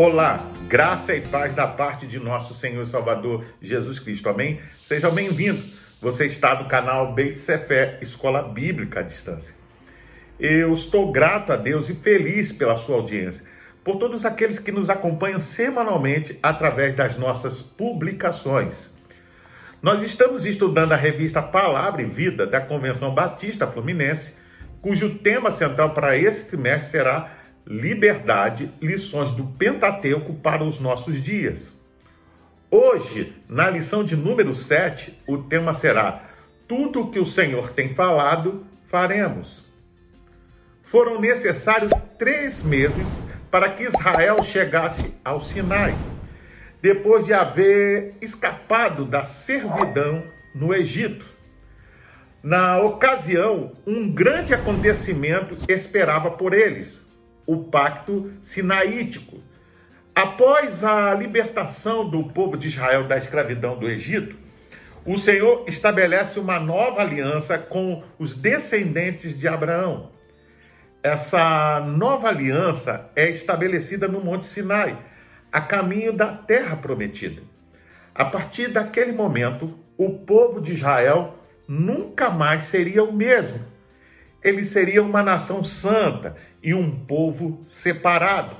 Olá, graça e paz da parte de nosso Senhor e Salvador Jesus Cristo. Amém? Sejam bem-vindos. Você está no canal Beit Sefé, Escola Bíblica à Distância. Eu estou grato a Deus e feliz pela sua audiência, por todos aqueles que nos acompanham semanalmente através das nossas publicações. Nós estamos estudando a revista Palavra e Vida da Convenção Batista Fluminense, cujo tema central para esse trimestre será Liberdade, lições do Pentateuco para os nossos dias. Hoje, na lição de número 7, o tema será Tudo o que o Senhor tem falado, faremos. Foram necessários três meses para que Israel chegasse ao Sinai, depois de haver escapado da servidão no Egito. Na ocasião, um grande acontecimento esperava por eles, o Pacto Sinaítico. Após a libertação do povo de Israel da escravidão do Egito, o Senhor estabelece uma nova aliança com os descendentes de Abraão. Essa nova aliança é estabelecida no Monte Sinai, a caminho da terra prometida. A partir daquele momento, o povo de Israel nunca mais seria o mesmo. Ele seria uma nação santa e um povo separado.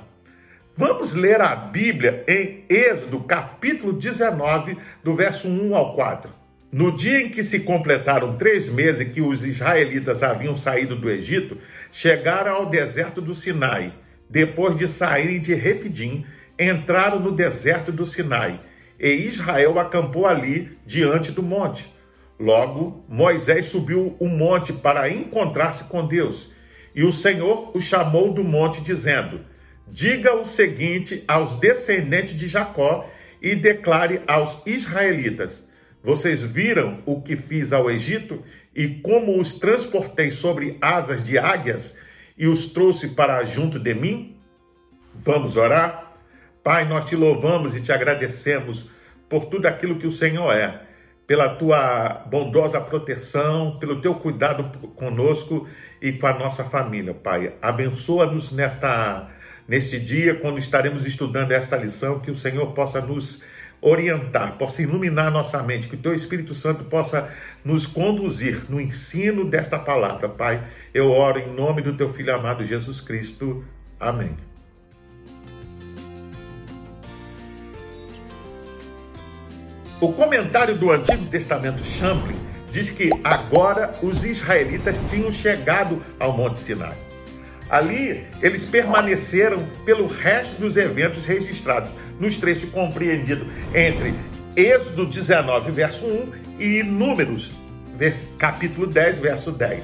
Vamos ler a Bíblia em Êxodo, capítulo 19, do verso 1 ao 4. No dia em que se completaram três meses que os israelitas haviam saído do Egito, chegaram ao deserto do Sinai. Depois de saírem de Refidim, entraram no deserto do Sinai, e Israel acampou ali diante do monte. Logo, Moisés subiu o monte para encontrar-se com Deus. E o Senhor o chamou do monte, dizendo: Diga o seguinte aos descendentes de Jacó e declare aos israelitas: Vocês viram o que fiz ao Egito e como os transportei sobre asas de águias e os trouxe para junto de mim? Vamos orar? Pai, nós te louvamos e te agradecemos por tudo aquilo que o Senhor é pela tua bondosa proteção, pelo teu cuidado conosco e com a nossa família, Pai. Abençoa-nos nesta neste dia quando estaremos estudando esta lição, que o Senhor possa nos orientar, possa iluminar nossa mente, que o teu Espírito Santo possa nos conduzir no ensino desta palavra, Pai. Eu oro em nome do teu filho amado Jesus Cristo. Amém. O comentário do Antigo Testamento Champlin diz que agora os israelitas tinham chegado ao Monte Sinai. Ali, eles permaneceram pelo resto dos eventos registrados nos trechos compreendidos entre Êxodo 19, verso 1 e Números, capítulo 10, verso 10.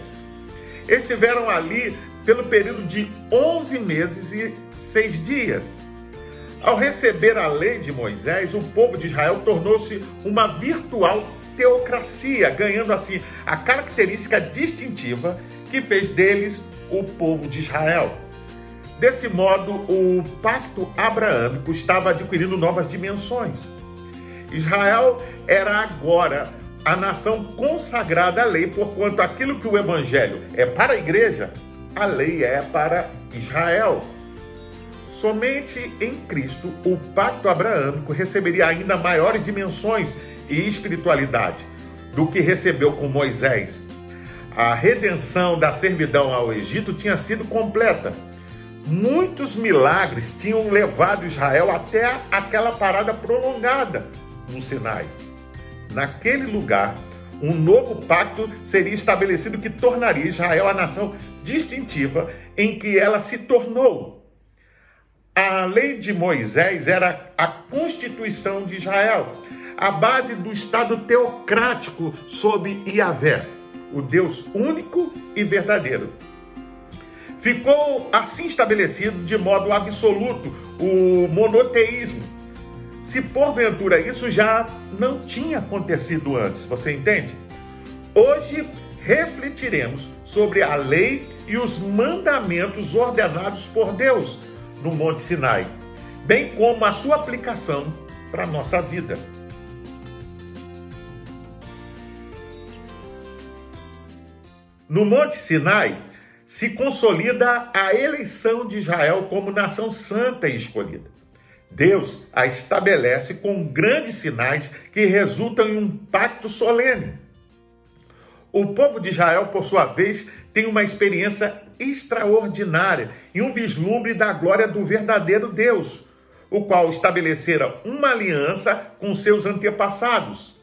Estiveram ali pelo período de 11 meses e 6 dias. Ao receber a lei de Moisés, o povo de Israel tornou-se uma virtual teocracia, ganhando assim a característica distintiva que fez deles o povo de Israel. Desse modo, o pacto abraâmico estava adquirindo novas dimensões. Israel era agora a nação consagrada à lei, porquanto aquilo que o evangelho é para a igreja, a lei é para Israel. Somente em Cristo o pacto abraâmico receberia ainda maiores dimensões e espiritualidade do que recebeu com Moisés. A redenção da servidão ao Egito tinha sido completa. Muitos milagres tinham levado Israel até aquela parada prolongada no Sinai. Naquele lugar, um novo pacto seria estabelecido que tornaria Israel a nação distintiva em que ela se tornou. A lei de Moisés era a constituição de Israel, a base do Estado teocrático sob Iavé, o Deus único e verdadeiro. Ficou assim estabelecido de modo absoluto o monoteísmo. Se porventura isso já não tinha acontecido antes, você entende? Hoje refletiremos sobre a lei e os mandamentos ordenados por Deus no Monte Sinai, bem como a sua aplicação para a nossa vida. No Monte Sinai se consolida a eleição de Israel como nação santa e escolhida. Deus a estabelece com grandes sinais que resultam em um pacto solene. O povo de Israel, por sua vez, tem uma experiência extraordinária e um vislumbre da glória do verdadeiro Deus, o qual estabelecera uma aliança com seus antepassados.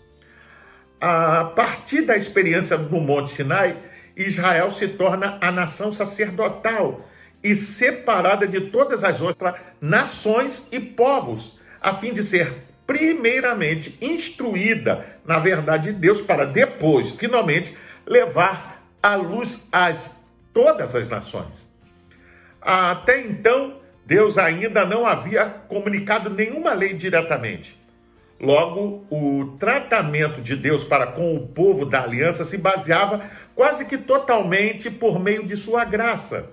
A partir da experiência do Monte Sinai, Israel se torna a nação sacerdotal e separada de todas as outras nações e povos, a fim de ser primeiramente instruída na verdade de Deus para depois, finalmente, levar a luz a todas as nações. Até então, Deus ainda não havia comunicado nenhuma lei diretamente. Logo, o tratamento de Deus para com o povo da aliança se baseava quase que totalmente por meio de sua graça.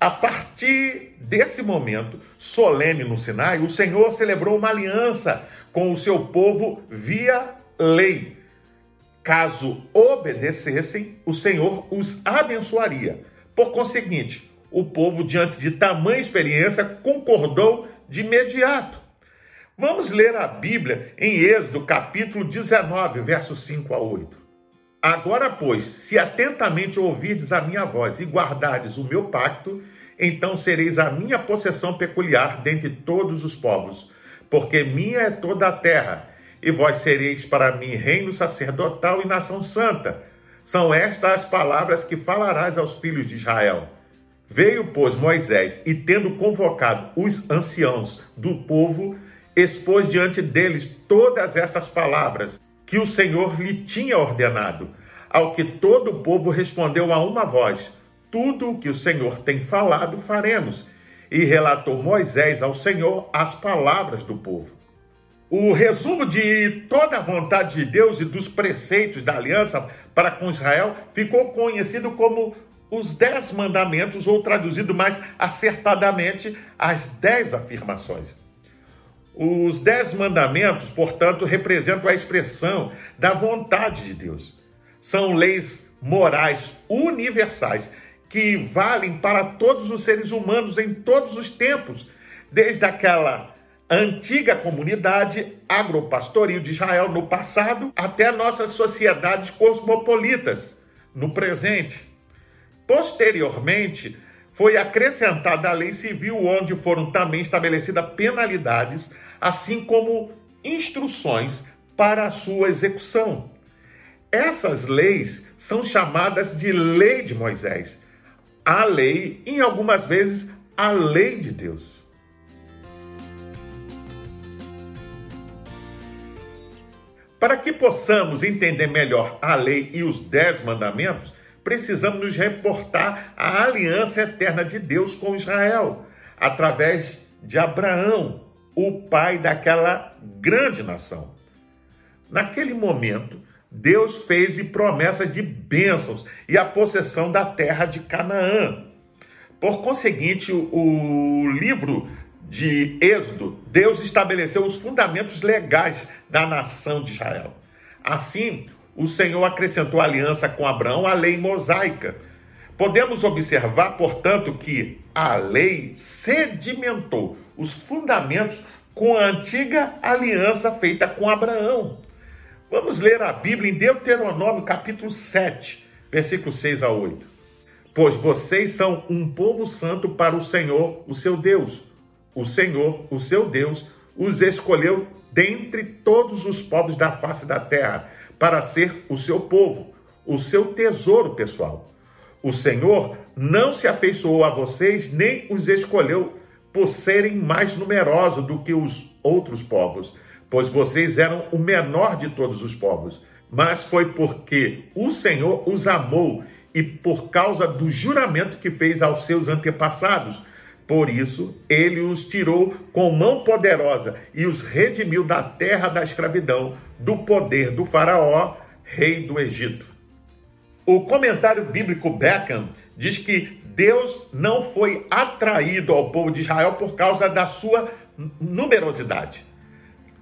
A partir desse momento solene no Sinai, o Senhor celebrou uma aliança com o seu povo via lei. Caso obedecessem, o Senhor os abençoaria. Por conseguinte, o povo, diante de tamanha experiência, concordou de imediato. Vamos ler a Bíblia em Êxodo, capítulo 19, versos 5 a 8. Agora, pois, se atentamente ouvirdes a minha voz e guardardes o meu pacto, então sereis a minha possessão peculiar dentre todos os povos, porque minha é toda a terra, e vós sereis para mim reino sacerdotal e nação santa. São estas as palavras que falarás aos filhos de Israel. Veio, pois, Moisés, e tendo convocado os anciãos do povo, expôs diante deles todas essas palavras que o Senhor lhe tinha ordenado, ao que todo o povo respondeu a uma voz: Tudo o que o Senhor tem falado, faremos. E relatou Moisés ao Senhor as palavras do povo. O resumo de toda a vontade de Deus e dos preceitos da aliança para com Israel ficou conhecido como os Dez Mandamentos, ou traduzido mais acertadamente, as Dez Afirmações. Os dez mandamentos, portanto, representam a expressão da vontade de Deus. São leis morais universais que valem para todos os seres humanos em todos os tempos, desde aquela antiga comunidade agropastoril de Israel no passado até nossas sociedades cosmopolitas no presente. Posteriormente, foi acrescentada a lei civil, onde foram também estabelecidas penalidades, assim como instruções para a sua execução. Essas leis são chamadas de lei de Moisés. A lei, em algumas vezes, a lei de Deus. Para que possamos entender melhor a lei e os dez mandamentos, precisamos nos reportar à aliança eterna de Deus com Israel, através de Abraão, o pai daquela grande nação. Naquele momento, Deus fez de promessa de bênçãos e a possessão da terra de Canaã. Por conseguinte, o livro de Êxodo, Deus estabeleceu os fundamentos legais da nação de Israel. Assim, o Senhor acrescentou aliança com Abraão à lei mosaica. Podemos observar, portanto, que a lei sedimentou os fundamentos com a antiga aliança feita com Abraão. Vamos ler a Bíblia em Deuteronômio, capítulo 7, versículos 6 a 8. Pois vocês são um povo santo para o Senhor, o seu Deus. O Senhor, o seu Deus, os escolheu dentre todos os povos da face da terra para ser o seu povo, o seu tesouro pessoal. O Senhor não se afeiçoou a vocês, nem os escolheu por serem mais numerosos do que os outros povos, pois vocês eram o menor de todos os povos. Mas foi porque o Senhor os amou e por causa do juramento que fez aos seus antepassados. Por isso, ele os tirou com mão poderosa e os redimiu da terra da escravidão, do poder do Faraó, rei do Egito. O comentário bíblico Beckham diz que Deus não foi atraído ao povo de Israel por causa da sua numerosidade.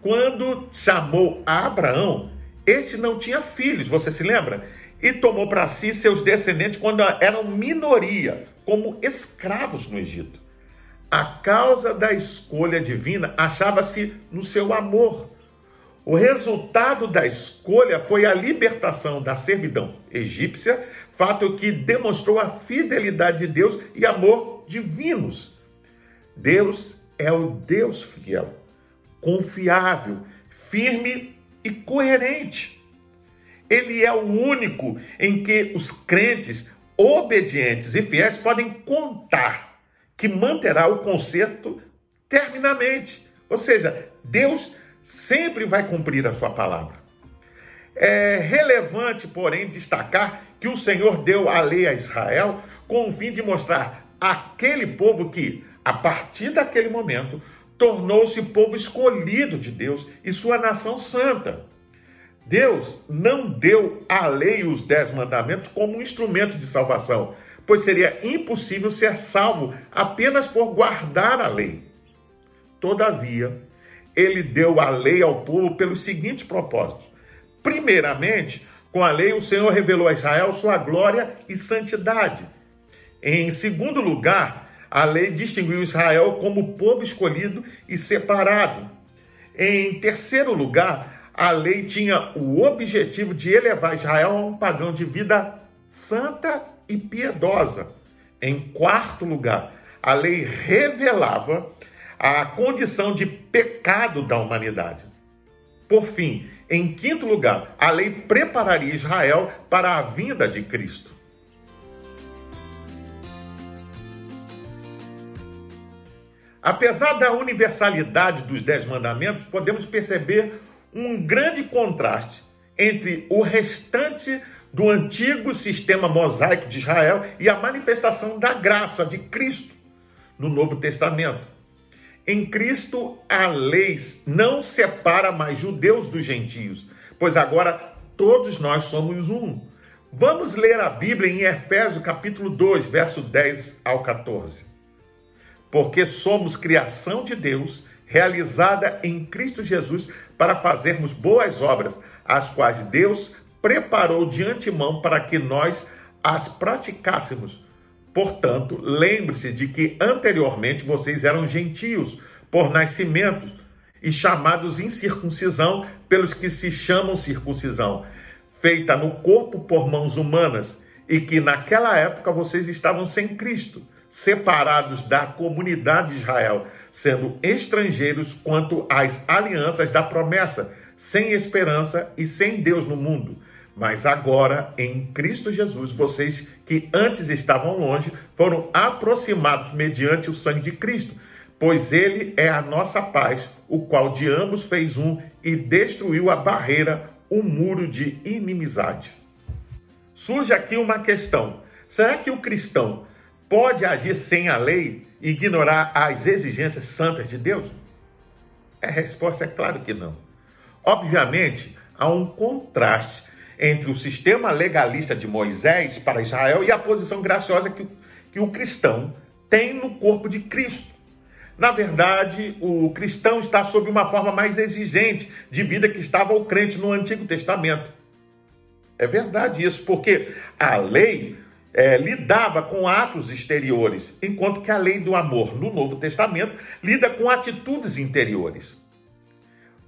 Quando chamou a Abraão, este não tinha filhos, você se lembra? E tomou para si seus descendentes quando eram minoria, como escravos no Egito. A causa da escolha divina achava-se no seu amor. O resultado da escolha foi a libertação da servidão egípcia, fato que demonstrou a fidelidade de Deus e amor divinos. Deus é o Deus fiel, confiável, firme e coerente. Ele é o único em que os crentes obedientes e fiéis podem contar que manterá o conserto terminamente. Ou seja, Deus sempre vai cumprir a sua palavra. É relevante, porém, destacar que o Senhor deu a lei a Israel com o fim de mostrar aquele povo que, a partir daquele momento, tornou-se povo escolhido de Deus e sua nação santa. Deus não deu a lei os dez mandamentos como um instrumento de salvação, pois seria impossível ser salvo apenas por guardar a lei. Todavia, ele deu a lei ao povo pelos seguintes propósitos. Primeiramente, com a lei, o Senhor revelou a Israel sua glória e santidade. Em segundo lugar, a lei distinguiu Israel como povo escolhido e separado. Em terceiro lugar, a lei tinha o objetivo de elevar Israel a um padrão de vida santa e piedosa. Em quarto lugar, a lei revelava a condição de pecado da humanidade. Por fim, em quinto lugar, a lei prepararia Israel para a vinda de Cristo. Apesar da universalidade dos Dez Mandamentos, podemos perceber um grande contraste entre o restante do antigo sistema mosaico de Israel e a manifestação da graça de Cristo no Novo Testamento. Em Cristo, a lei não separa mais judeus dos gentios, pois agora todos nós somos um. Vamos ler a Bíblia em Efésios capítulo 2, verso 10 ao 14. Porque somos criação de Deus, realizada em Cristo Jesus para fazermos boas obras, as quais Deus preparou de antemão para que nós as praticássemos. Portanto, lembre-se de que anteriormente vocês eram gentios por nascimento e chamados incircuncisão pelos que se chamam circuncisão, feita no corpo por mãos humanas, e que naquela época vocês estavam sem Cristo separados da comunidade de Israel, sendo estrangeiros quanto às alianças da promessa, sem esperança e sem Deus no mundo. Mas agora, em Cristo Jesus, vocês que antes estavam longe foram aproximados mediante o sangue de Cristo, pois ele é a nossa paz, o qual de ambos fez um e destruiu a barreira, o muro de inimizade. Surge aqui uma questão: será que o cristão pode agir sem a lei e ignorar as exigências santas de Deus? A resposta é claro que não. Obviamente, há um contraste entre o sistema legalista de Moisés para Israel e a posição graciosa que, que o cristão tem no corpo de Cristo. Na verdade, o cristão está sob uma forma mais exigente de vida que estava o crente no Antigo Testamento. É verdade isso, porque a lei é, lidava com atos exteriores, enquanto que a lei do amor no Novo Testamento lida com atitudes interiores.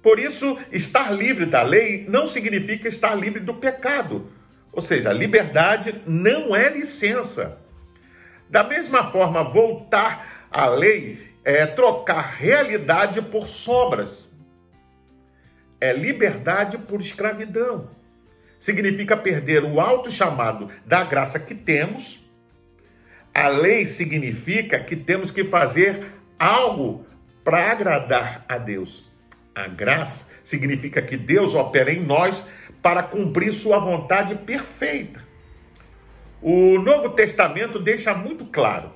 Por isso, estar livre da lei não significa estar livre do pecado. Ou seja, liberdade não é licença. Da mesma forma, voltar à lei é trocar realidade por sombras. É liberdade por escravidão significa perder o alto chamado da graça que temos. A lei significa que temos que fazer algo para agradar a Deus. A graça significa que Deus opera em nós para cumprir sua vontade perfeita. O Novo Testamento deixa muito claro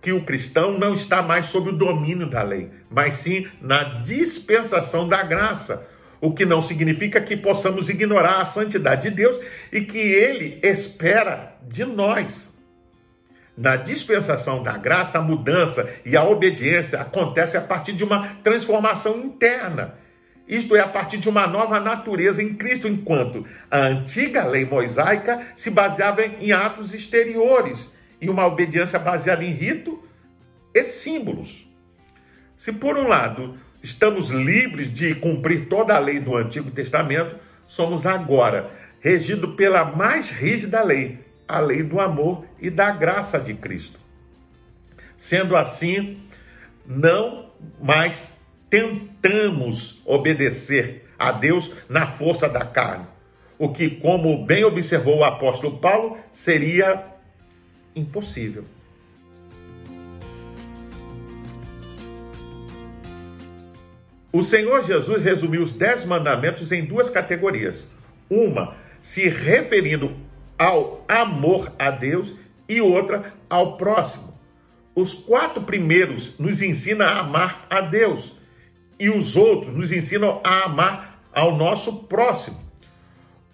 que o cristão não está mais sob o domínio da lei, mas sim na dispensação da graça, o que não significa que possamos ignorar a santidade de Deus e que Ele espera de nós. Na dispensação da graça, a mudança e a obediência acontece a partir de uma transformação interna. Isto é, a partir de uma nova natureza em Cristo, enquanto a antiga lei mosaica se baseava em atos exteriores e uma obediência baseada em rito e símbolos. Se por um lado estamos livres de cumprir toda a lei do Antigo Testamento, somos agora regidos pela mais rígida lei, a lei do amor e da graça de Cristo. Sendo assim, não mais tentamos obedecer a Deus na força da carne, o que, como bem observou o apóstolo Paulo, seria impossível. O Senhor Jesus resumiu os dez mandamentos em duas categorias. Uma se referindo ao amor a Deus e outra ao próximo. Os quatro primeiros nos ensinam a amar a Deus e os outros nos ensinam a amar ao nosso próximo.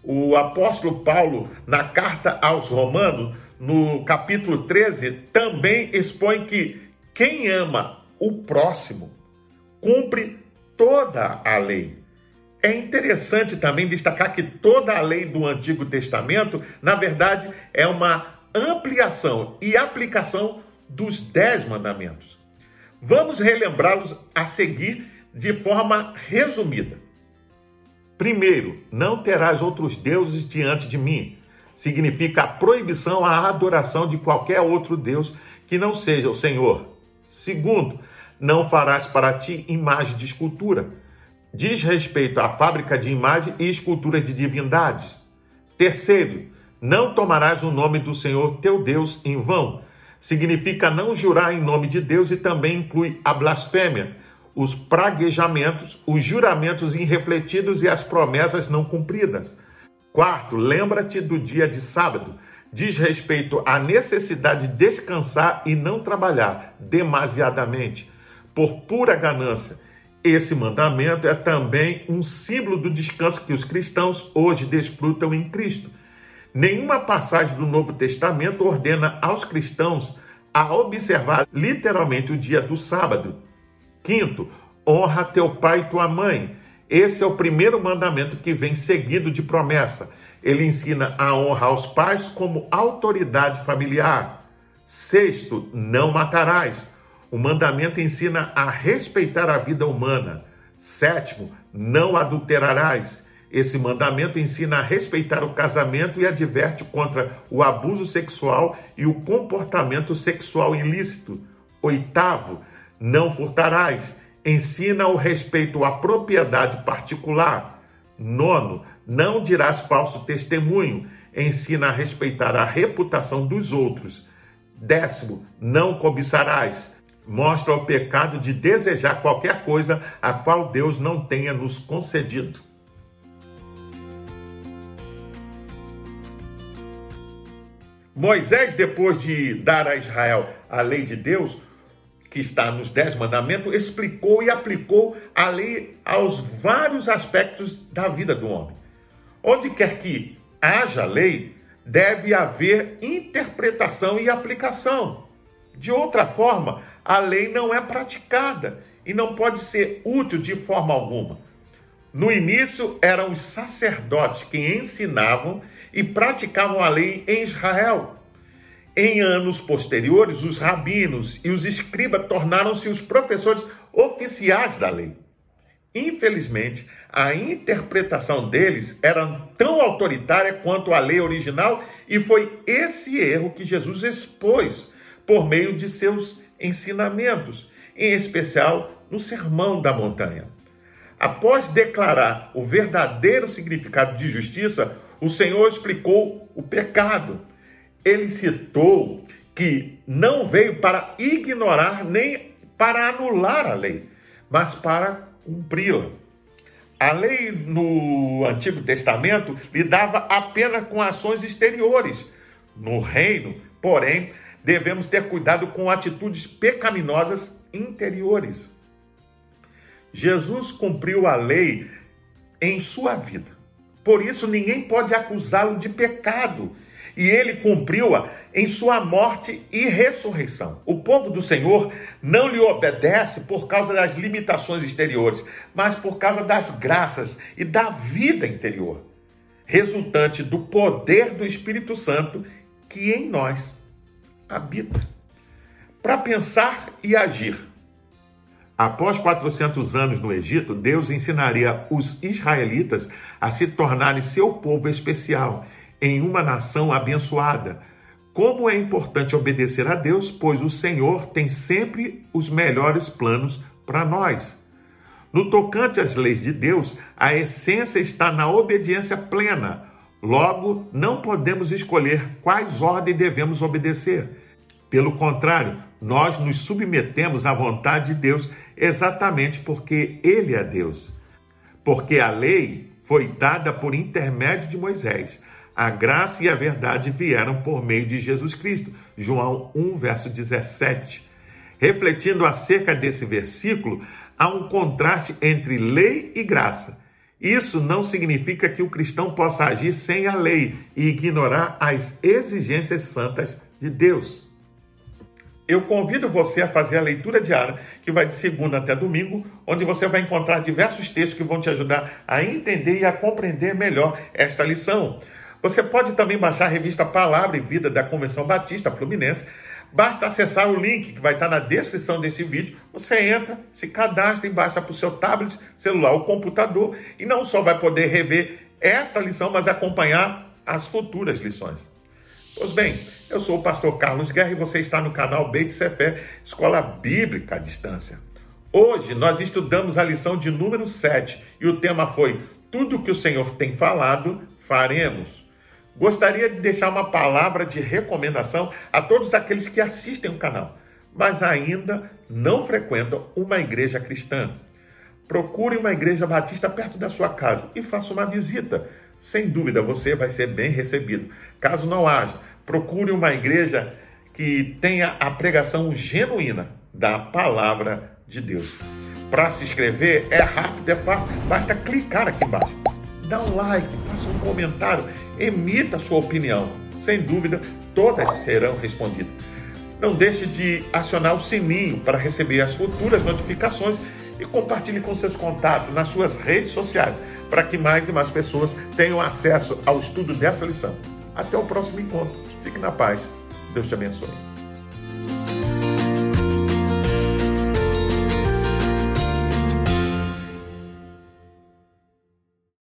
O apóstolo Paulo, na carta aos Romanos, no capítulo 13, também expõe que quem ama o próximo cumpre toda a lei. É interessante também destacar que toda a lei do Antigo Testamento, na verdade, é uma ampliação e aplicação dos Dez Mandamentos. Vamos relembrá-los a seguir de forma resumida. Primeiro, não terás outros deuses diante de mim. Significa a proibição à adoração de qualquer outro Deus que não seja o Senhor. Segundo, não farás para ti imagem de escultura. Diz respeito à fábrica de imagem e escultura de divindades. Terceiro, não tomarás o nome do Senhor teu Deus em vão. Significa não jurar em nome de Deus e também inclui a blasfêmia, os praguejamentos, os juramentos irrefletidos e as promessas não cumpridas. Quarto, lembra-te do dia de sábado. Diz respeito à necessidade de descansar e não trabalhar demasiadamente por pura ganância. Esse mandamento é também um símbolo do descanso que os cristãos hoje desfrutam em Cristo. Nenhuma passagem do Novo Testamento ordena aos cristãos a observar literalmente o dia do sábado. Quinto, honra teu pai e tua mãe. Esse é o primeiro mandamento que vem seguido de promessa. Ele ensina a honra aos pais como autoridade familiar. Sexto, não matarás. O mandamento ensina a respeitar a vida humana. Sétimo, não adulterarás. Esse mandamento ensina a respeitar o casamento e adverte contra o abuso sexual e o comportamento sexual ilícito. Oitavo, não furtarás. Ensina o respeito à propriedade particular. Nono, não dirás falso testemunho. Ensina a respeitar a reputação dos outros. Décimo, não cobiçarás mostra o pecado de desejar qualquer coisa a qual Deus não tenha nos concedido. Moisés, depois de dar a Israel a lei de Deus, que está nos Dez Mandamentos, explicou e aplicou a lei aos vários aspectos da vida do homem. Onde quer que haja lei, deve haver interpretação e aplicação. De outra forma, a lei não é praticada e não pode ser útil de forma alguma. No início, eram os sacerdotes que ensinavam e praticavam a lei em Israel. Em anos posteriores, os rabinos e os escribas tornaram-se os professores oficiais da lei. Infelizmente, a interpretação deles era tão autoritária quanto a lei original, e foi esse erro que Jesus expôs por meio de seus ensinamentos, em especial no Sermão da Montanha. Após declarar o verdadeiro significado de justiça, o Senhor explicou o pecado. Ele citou que não veio para ignorar nem para anular a lei, mas para cumpri-la. A lei no Antigo Testamento lidava apenas com ações exteriores. No reino, porém, devemos ter cuidado com atitudes pecaminosas interiores. Jesus cumpriu a lei em sua vida. Por isso, ninguém pode acusá-lo de pecado. E ele cumpriu-a em sua morte e ressurreição. O povo do Senhor não lhe obedece por causa das limitações exteriores, mas por causa das graças e da vida interior, resultante do poder do Espírito Santo que em nós habita. Para pensar e agir. Após 400 anos no Egito, Deus ensinaria os israelitas a se tornarem seu povo especial, em uma nação abençoada. Como é importante obedecer a Deus, pois o Senhor tem sempre os melhores planos para nós. No tocante às leis de Deus, a essência está na obediência plena. Logo, não podemos escolher quais ordens devemos obedecer. Pelo contrário, nós nos submetemos à vontade de Deus exatamente porque Ele é Deus. Porque a lei foi dada por intermédio de Moisés. A graça e a verdade vieram por meio de Jesus Cristo. João 1, verso 17. Refletindo acerca desse versículo, há um contraste entre lei e graça. Isso não significa que o cristão possa agir sem a lei e ignorar as exigências santas de Deus. Eu convido você a fazer a leitura diária, que vai de segunda até domingo, onde você vai encontrar diversos textos que vão te ajudar a entender e a compreender melhor esta lição. Você pode também baixar a revista Palavra e Vida da Convenção Batista Fluminense. Basta acessar o link que vai estar na descrição desse vídeo. Você entra, se cadastra e baixa para o seu tablet, celular ou computador. E não só vai poder rever esta lição, mas acompanhar as futuras lições. Pois bem, eu sou o pastor Carlos Guerra e você está no canal Beit Sefer, Escola Bíblica à Distância. Hoje nós estudamos a lição de número 7 e o tema foi Tudo que o Senhor tem falado, faremos. Gostaria de deixar uma palavra de recomendação a todos aqueles que assistem o canal, mas ainda não frequentam uma igreja cristã. Procure uma igreja batista perto da sua casa e faça uma visita. Sem dúvida você vai ser bem recebido. Caso não haja, procure uma igreja que tenha a pregação genuína da palavra de Deus. Para se inscrever é rápido, é fácil, basta clicar aqui embaixo. Dá um like, faça um comentário, emita sua opinião. Sem dúvida, todas serão respondidas. Não deixe de acionar o sininho para receber as futuras notificações e compartilhe com seus contatos nas suas redes sociais para que mais e mais pessoas tenham acesso ao estudo dessa lição. Até o próximo encontro. Fique na paz. Deus te abençoe.